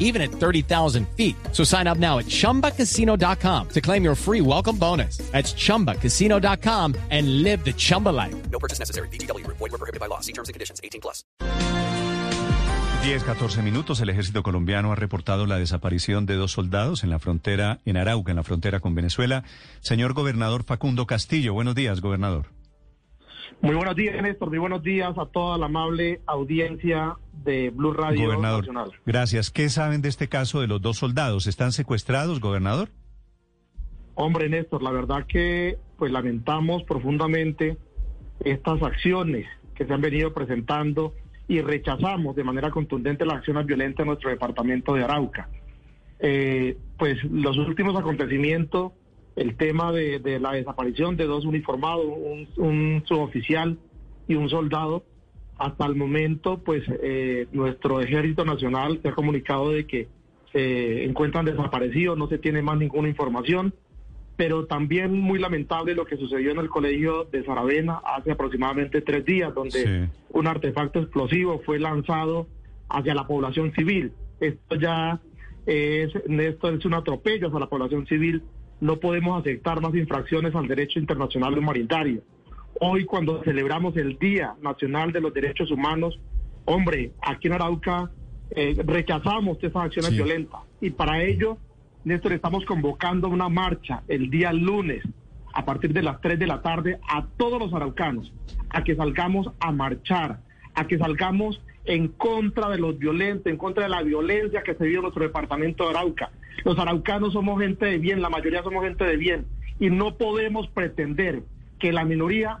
even at 30,000 feet. So sign up now at chumbacasino.com to claim your free welcome bonus. That's chumbacasino.com and live the Chumba life. No purchase necessary. BGW. Void were prohibited by law. See terms and conditions. 18 plus. 10, 14 minutos. El ejército colombiano ha reportado la desaparición de dos soldados en la frontera, en Arauca, en la frontera con Venezuela. Señor gobernador Facundo Castillo, buenos días, gobernador. Muy buenos días, Néstor. Muy buenos días a toda la amable audiencia de Blue Radio Gobernador, Nacional. gracias. ¿Qué saben de este caso de los dos soldados? ¿Están secuestrados, gobernador? Hombre, Néstor, la verdad que pues lamentamos profundamente estas acciones que se han venido presentando y rechazamos de manera contundente las acciones violentas en nuestro departamento de Arauca. Eh, pues los últimos acontecimientos, el tema de, de la desaparición de dos uniformados, un, un suboficial y un soldado, hasta el momento, pues eh, nuestro ejército nacional se ha comunicado de que se encuentran desaparecidos, no se tiene más ninguna información pero también muy lamentable lo que sucedió en el colegio de Saravena hace aproximadamente tres días, donde Sí. un artefacto explosivo fue lanzado hacia la población civil. Esto ya es, esto es un atropello hacia la población civil. No podemos aceptar más infracciones al derecho internacional humanitario. Hoy, cuando celebramos el Día Nacional de los Derechos Humanos, hombre, aquí en Arauca eh, rechazamos esas acciones Sí. violentas. Y para ello, Néstor, estamos convocando una marcha el día lunes a partir de las 3 de la tarde a todos los araucanos a que salgamos a marchar, a que salgamos en contra de los violentos, en contra de la violencia que se vive en nuestro departamento de Arauca. Los araucanos somos gente de bien, la mayoría somos gente de bien, y no podemos pretender que la minoría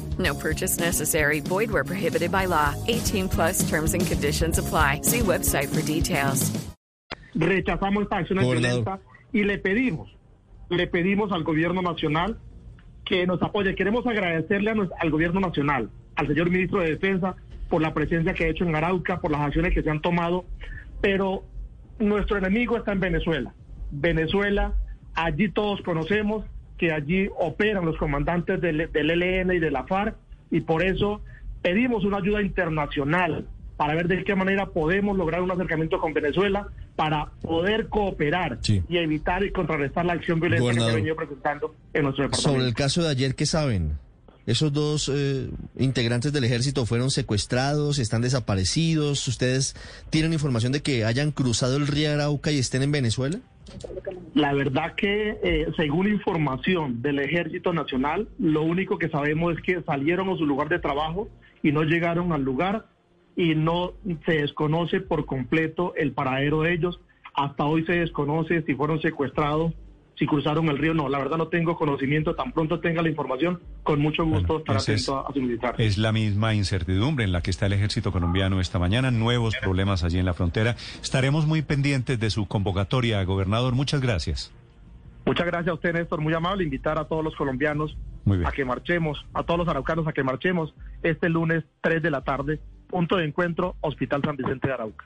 No purchase necessary. Void where prohibited by law. 18 plus terms and conditions apply. See website for details. rechazamos estas acciones Gobernador. violentas y le pedimos, le pedimos al gobierno nacional que nos apoye. Queremos agradecerle a nues- al gobierno nacional, al señor ministro de Defensa, por la presencia que ha hecho en Arauca, por las acciones que se han tomado, pero nuestro enemigo está en Venezuela. Venezuela, allí todos conocemos que allí operan los comandantes del, del ELN y de la FARC y por eso pedimos una ayuda internacional para ver de qué manera podemos lograr un acercamiento con Venezuela para poder cooperar Sí. y evitar y contrarrestar la acción violenta que ha venido presentando en nuestro departamento. Sobre el caso de ayer, ¿qué saben? Esos dos eh, integrantes del ejército fueron secuestrados, están desaparecidos. ¿Ustedes tienen información de que hayan cruzado el río Arauca y estén en Venezuela? La verdad que, eh, según información del Ejército Nacional, lo único que sabemos es que salieron a su lugar de trabajo y no llegaron al lugar y no se desconoce por completo el paradero de ellos. Hasta hoy se desconoce si fueron secuestrados, si cruzaron el río. No, la verdad no tengo conocimiento. Tan pronto tenga la información, con mucho gusto Bueno, entonces, atento a, a su militar. Es la misma incertidumbre en la que está el ejército colombiano esta mañana, nuevos problemas allí en la frontera. Estaremos muy pendientes de su convocatoria, gobernador. Muchas gracias. Muchas gracias a usted, Néstor. Muy amable. Invitar a todos los colombianos a que marchemos, a todos los araucanos a que marchemos este lunes 3 de la tarde. Punto de encuentro, Hospital San Vicente de Arauca.